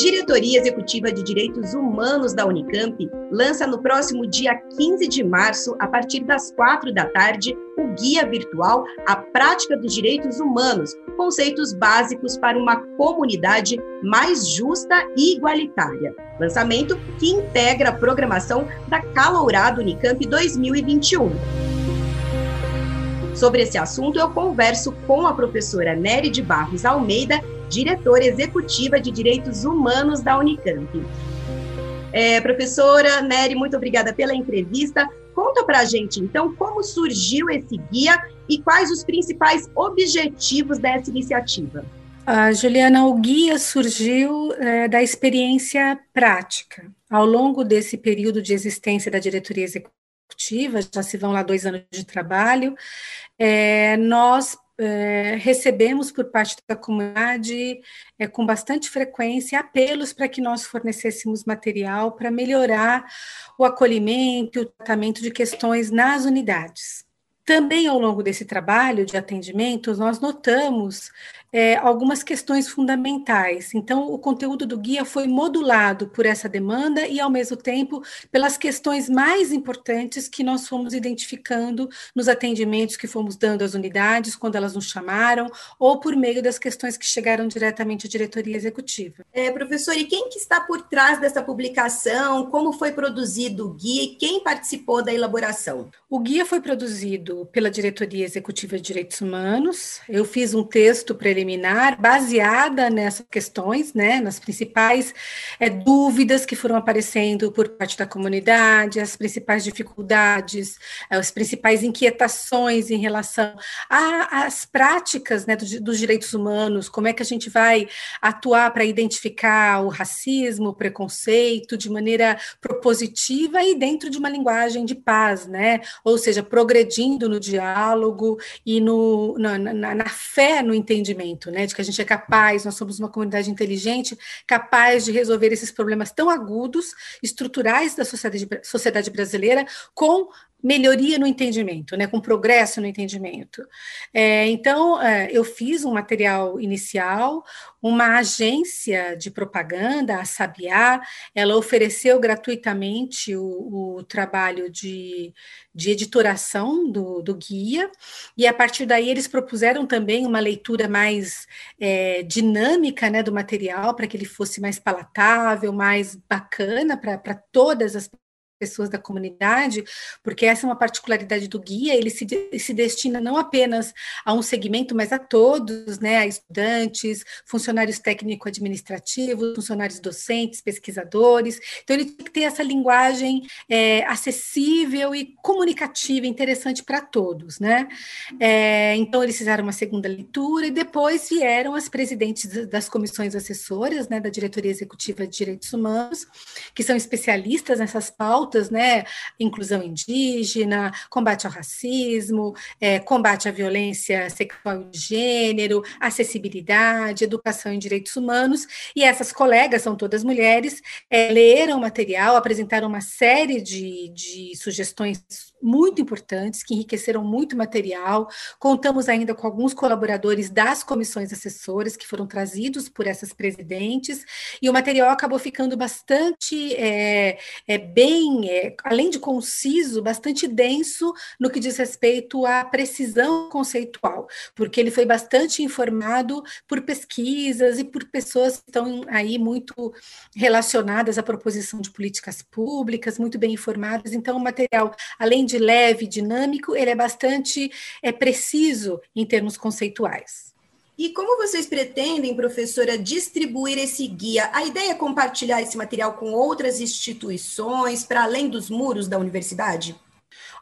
Diretoria Executiva de Direitos Humanos da Unicamp lança no próximo dia 15 de março, a partir das quatro da tarde, o guia virtual A Prática dos Direitos Humanos, conceitos básicos para uma comunidade mais justa e igualitária. Lançamento que integra a programação da Calourado Unicamp 2021. Sobre esse assunto, eu converso com a professora Nery de Barros Almeida, diretora executiva de Direitos Humanos da Unicamp. É, professora Nery, muito obrigada pela entrevista. Conta para a gente, então, como surgiu esse guia e quais os principais objetivos dessa iniciativa. Uh, Juliana, o guia surgiu é, da experiência prática. Ao longo desse período de existência da diretoria executiva, já se vão lá dois anos de trabalho, é, nós é, recebemos por parte da comunidade é, com bastante frequência apelos para que nós fornecêssemos material para melhorar o acolhimento e o tratamento de questões nas unidades. Também ao longo desse trabalho de atendimento, nós notamos é, algumas questões fundamentais. Então, o conteúdo do guia foi modulado por essa demanda e, ao mesmo tempo, pelas questões mais importantes que nós fomos identificando nos atendimentos que fomos dando às unidades, quando elas nos chamaram, ou por meio das questões que chegaram diretamente à diretoria executiva. É, professor, e quem que está por trás dessa publicação? Como foi produzido o guia e quem participou da elaboração? O guia foi produzido pela diretoria executiva de direitos humanos. Eu fiz um texto para ele preliminar baseada nessas questões, né, nas principais é, dúvidas que foram aparecendo por parte da comunidade, as principais dificuldades, as principais inquietações em relação às práticas né, dos, dos direitos humanos, como é que a gente vai atuar para identificar o racismo, o preconceito de maneira propositiva e dentro de uma linguagem de paz, né? Ou seja, progredindo no diálogo e no, na, na, na fé no entendimento né, de que a gente é capaz, nós somos uma comunidade inteligente, capaz de resolver esses problemas tão agudos, estruturais da sociedade, sociedade brasileira, com melhoria no entendimento, né, com progresso no entendimento. É, então, é, eu fiz um material inicial, uma agência de propaganda, a Sabiá, ela ofereceu gratuitamente o, o trabalho de, de editoração do, do, guia, e a partir daí eles propuseram também uma leitura mais é, dinâmica né, do material, para que ele fosse mais palatável, mais bacana para todas as pessoas da comunidade, porque essa é uma particularidade do guia, ele se, se destina não apenas a um segmento, mas a todos, né, a estudantes, funcionários técnico-administrativos, funcionários docentes, pesquisadores, então ele tem que ter essa linguagem é, acessível e comunicativa, interessante para todos, né, é, então eles fizeram uma segunda leitura e depois vieram as presidentes das comissões assessoras, né, da Diretoria Executiva de Direitos Humanos, que são especialistas nessas pautas, pautas, né? Inclusão indígena, combate ao racismo, é, combate à violência sexual e de gênero, acessibilidade, educação em direitos humanos. E essas colegas, são todas mulheres, é, leram o material, apresentaram uma série de, de sugestões muito importantes, que enriqueceram muito material. Contamos ainda com alguns colaboradores das comissões assessoras que foram trazidos por essas presidentes, e o material acabou ficando bastante é, é bem, é, além de conciso, bastante denso no que diz respeito à precisão conceitual, porque ele foi bastante informado por pesquisas e por pessoas que estão aí muito relacionadas à proposição de políticas públicas, muito bem informadas. Então, o material, além de leve, dinâmico, ele é bastante é, preciso em termos conceituais. E como vocês pretendem, professora, distribuir esse guia? A ideia é compartilhar esse material com outras instituições, para além dos muros da universidade?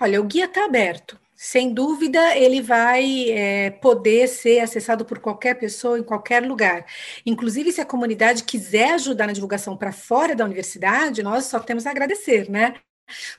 Olha, o guia está aberto. Sem dúvida, ele vai é, poder ser acessado por qualquer pessoa em qualquer lugar. Inclusive, se a comunidade quiser ajudar na divulgação para fora da universidade, nós só temos a agradecer, né?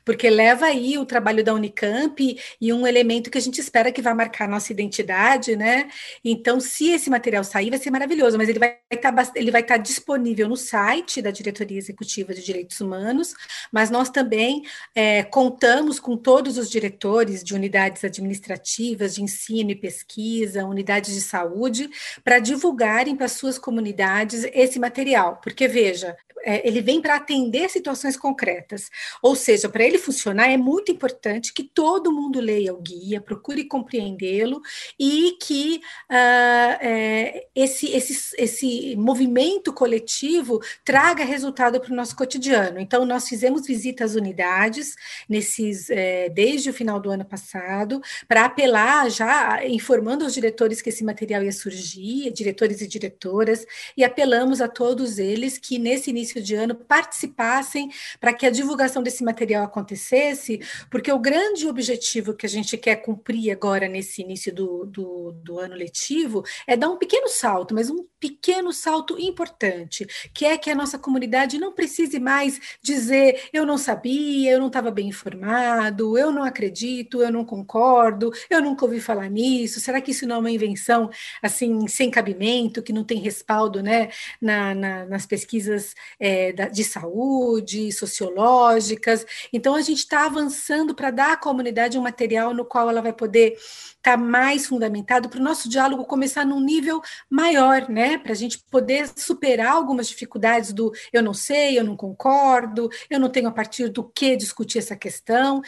Porque leva aí o trabalho da Unicamp e um elemento que a gente espera que vai marcar nossa identidade, né? Então, se esse material sair, vai ser maravilhoso, mas ele vai estar tá ele vai estar tá disponível no site da Diretoria Executiva de Direitos Humanos, mas nós também é, contamos com todos os diretores de unidades administrativas, de ensino e pesquisa, unidades de saúde, para divulgarem para suas comunidades esse material, porque veja, é, ele vem para atender situações concretas. Ou seja, para ele funcionar, é muito importante que todo mundo leia o guia, procure compreendê-lo e que uh, é, esse, esse, esse movimento coletivo traga resultado para o nosso cotidiano. Então, nós fizemos visitas às unidades nesses, é, desde o final do ano passado, para apelar já, informando aos diretores que esse material ia surgir, diretores e diretoras, e apelamos a todos eles que nesse início de ano participassem para que a divulgação desse material acontecesse, porque o grande objetivo que a gente quer cumprir agora nesse início do, do, do ano letivo é dar um pequeno salto, mas um pequeno salto importante, que é que a nossa comunidade não precise mais dizer eu não sabia, eu não estava bem informado, eu não acredito, eu não concordo, eu nunca ouvi falar nisso, será que isso não é uma invenção assim sem cabimento, que não tem respaldo né, na, na, nas pesquisas é, de saúde, sociológicas. Então, a gente está avançando para dar à comunidade um material no qual ela vai poder estar tá mais fundamentado para o nosso diálogo começar num nível maior, né? Para a gente poder superar algumas dificuldades do eu não sei, eu não concordo, eu não tenho a partir do que discutir essa questão.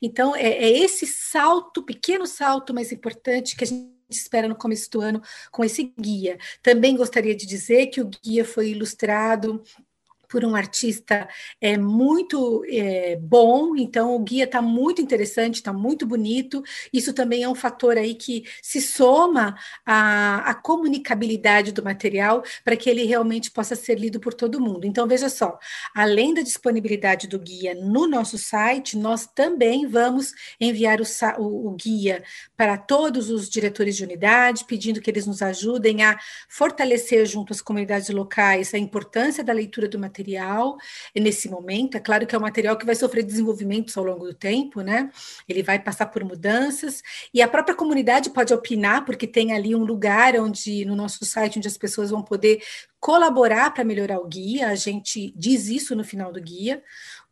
Então, é, é esse salto, pequeno salto, mais importante que a gente espera no começo do ano com esse guia. Também gostaria de dizer que o guia foi ilustrado por um artista é muito é, bom, então o guia está muito interessante, está muito bonito. Isso também é um fator aí que se soma à, à comunicabilidade do material para que ele realmente possa ser lido por todo mundo. Então, veja só, além da disponibilidade do guia no nosso site, nós também vamos enviar o, o, o guia para todos os diretores de unidade, pedindo que eles nos ajudem a fortalecer junto às comunidades locais a importância da leitura do material material nesse momento. É claro que é um material que vai sofrer desenvolvimentos ao longo do tempo, né? Ele vai passar por mudanças e a própria comunidade pode opinar, porque tem ali um lugar onde no nosso site onde as pessoas vão poder colaborar para melhorar o guia. A gente diz isso no final do guia.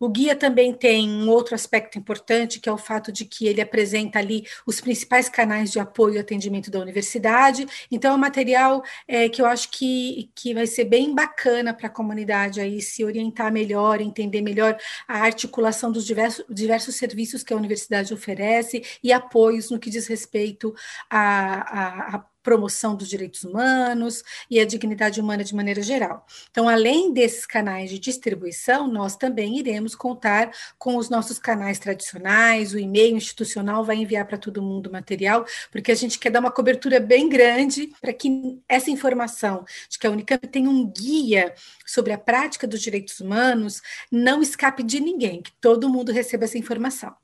O guia também tem um outro aspecto importante, que é o fato de que ele apresenta ali os principais canais de apoio e atendimento da universidade. Então, é um material é, que eu acho que, que vai ser bem bacana para a comunidade aí se orientar melhor, entender melhor a articulação dos diversos, diversos serviços que a universidade oferece e apoios no que diz respeito a, a, a promoção dos direitos humanos e a dignidade humana de maneira geral. Então, além desses canais de distribuição, nós também iremos contar com os nossos canais tradicionais, o e-mail institucional vai enviar para todo mundo material, porque a gente quer dar uma cobertura bem grande para que essa informação de que a Unicamp tem um guia sobre a prática dos direitos humanos não escape de ninguém, que todo mundo receba essa informação.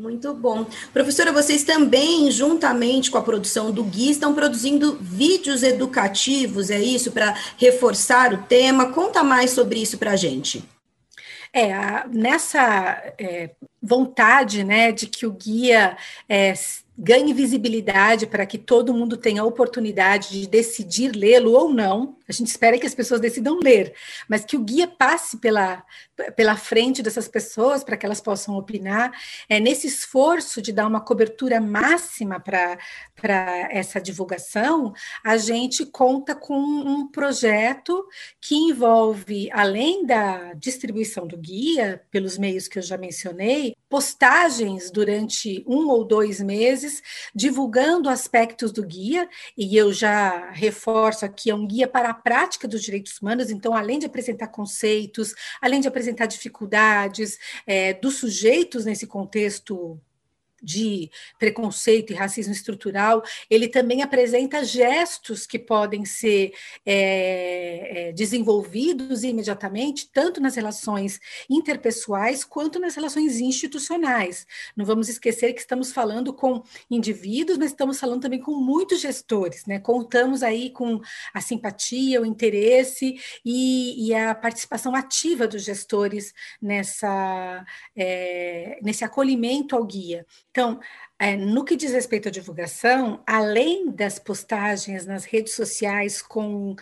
Muito bom. Professora, vocês também, juntamente com a produção do Gui, estão produzindo vídeos educativos, é isso, para reforçar o tema? Conta mais sobre isso para a gente. É, nessa é, vontade né, de que o guia é, ganhe visibilidade para que todo mundo tenha a oportunidade de decidir lê-lo ou não, a gente espera que as pessoas decidam ler, mas que o guia passe pela, pela frente dessas pessoas para que elas possam opinar. É nesse esforço de dar uma cobertura máxima para essa divulgação, a gente conta com um projeto que envolve, além da distribuição do guia, pelos meios que eu já mencionei, postagens durante um ou dois meses, divulgando aspectos do guia, e eu já reforço aqui, é um guia para prática dos direitos humanos, então, além de apresentar conceitos, além de apresentar dificuldades é, dos sujeitos nesse contexto de preconceito e racismo estrutural, ele também apresenta gestos que podem ser é, é, desenvolvidos imediatamente, tanto nas relações interpessoais quanto nas relações institucionais. Não vamos esquecer que estamos falando com indivíduos, mas estamos falando também com muitos gestores, né? Contamos aí com a simpatia, o interesse e, e a participação ativa dos gestores nessa, é, nesse acolhimento ao guia. Então, é, no que diz respeito à divulgação, além das postagens nas redes sociais com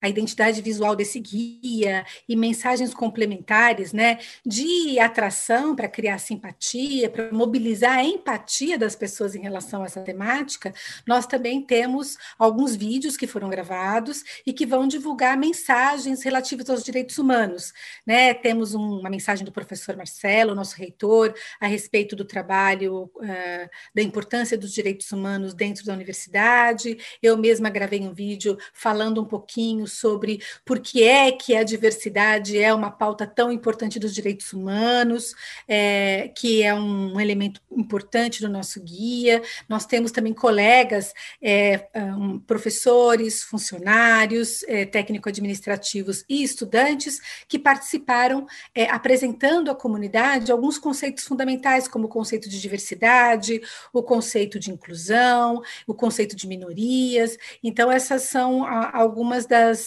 a identidade visual desse guia e mensagens complementares, né, de atração para criar simpatia, para mobilizar a empatia das pessoas em relação a essa temática, nós também temos alguns vídeos que foram gravados e que vão divulgar mensagens relativas aos direitos humanos, né? Temos um, uma mensagem do professor Marcelo, nosso reitor, a respeito do trabalho uh, da importância dos direitos humanos dentro da universidade. Eu mesma gravei um vídeo falando um pouquinho sobre por que é que a diversidade é uma pauta tão importante dos direitos humanos, é, que é um elemento importante do nosso guia. Nós temos também colegas, é, um, professores, funcionários, é, técnico-administrativos e estudantes que participaram é, apresentando à comunidade alguns conceitos fundamentais, como o conceito de diversidade, o conceito de inclusão, o conceito de minorias. Então, essas são algumas das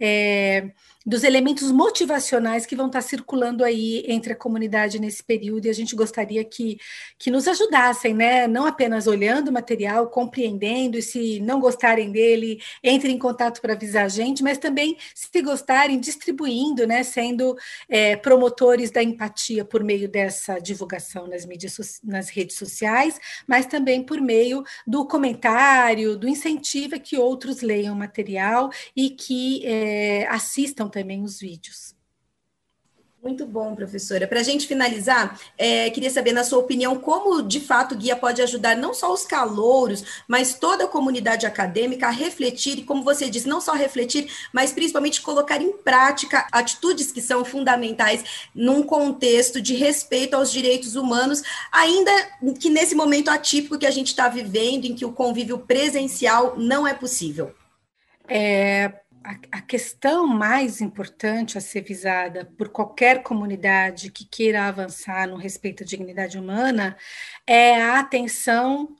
é, dos elementos motivacionais que vão estar circulando aí entre a comunidade nesse período, e a gente gostaria que, que nos ajudassem, né? Não apenas olhando o material, compreendendo, e se não gostarem dele, entrem em contato para avisar a gente, mas também, se gostarem, distribuindo, né? Sendo é, promotores da empatia por meio dessa divulgação nas mídias, nas redes sociais, mas também por meio do comentário, do incentivo a que outros leiam o material e que é, assistam também os vídeos. Muito bom, professora. Para a gente finalizar, é, queria saber, na sua opinião, como de fato o guia pode ajudar não só os calouros, mas toda a comunidade acadêmica a refletir, e como você disse, não só refletir, mas principalmente colocar em prática atitudes que são fundamentais num contexto de respeito aos direitos humanos, ainda que nesse momento atípico que a gente está vivendo, em que o convívio presencial não é possível. É, a, questão mais importante a ser visada por qualquer comunidade que queira avançar no respeito à dignidade humana é a atenção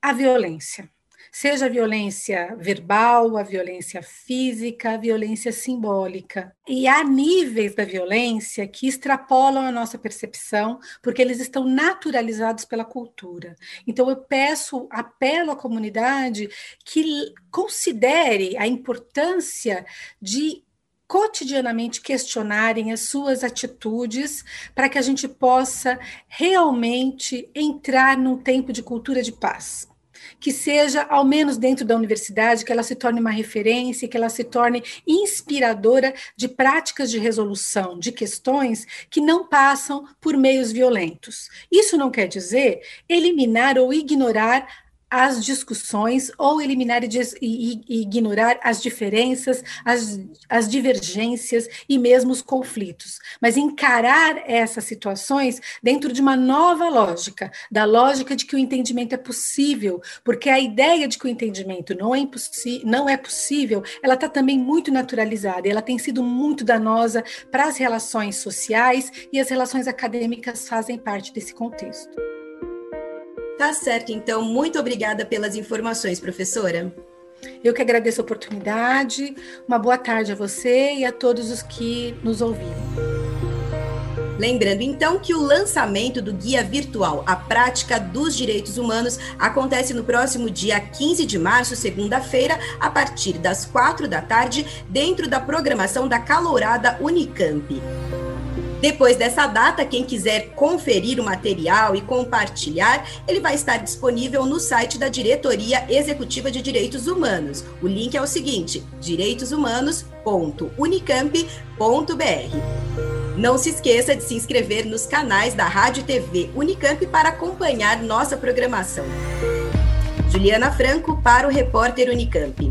à violência seja a violência verbal, a violência física, a violência simbólica. E há níveis da violência que extrapolam a nossa percepção, porque eles estão naturalizados pela cultura. Então, eu peço, apelo à comunidade que considere a importância de cotidianamente questionarem as suas atitudes para que a gente possa realmente entrar num tempo de cultura de paz que seja, ao menos dentro da universidade, que ela se torne uma referência, que ela se torne inspiradora de práticas de resolução de questões que não passam por meios violentos. Isso não quer dizer eliminar ou ignorar as discussões ou eliminar e, ignorar as diferenças, as, as divergências e mesmo os conflitos, mas encarar essas situações dentro de uma nova lógica, da lógica de que o entendimento é possível, porque a ideia de que o entendimento não é, não é possível, ela está também muito naturalizada, ela tem sido muito danosa para as relações sociais e as relações acadêmicas fazem parte desse contexto. Tá certo, então, muito obrigada pelas informações, professora. Eu que agradeço a oportunidade. Uma boa tarde a você e a todos os que nos ouviram. Lembrando então que o lançamento do Guia Virtual A Prática dos Direitos Humanos acontece no próximo dia 15 de março, segunda-feira, a partir das quatro da tarde, dentro da programação da Calourada Unicamp. Depois dessa data, quem quiser conferir o material e compartilhar, ele vai estar disponível no site da Diretoria Executiva de Direitos Humanos. O link é o seguinte: direitoshumanos.unicamp.br. Não se esqueça de se inscrever nos canais da Rádio TV Unicamp para acompanhar nossa programação. Juliana Franco para o repórter Unicamp.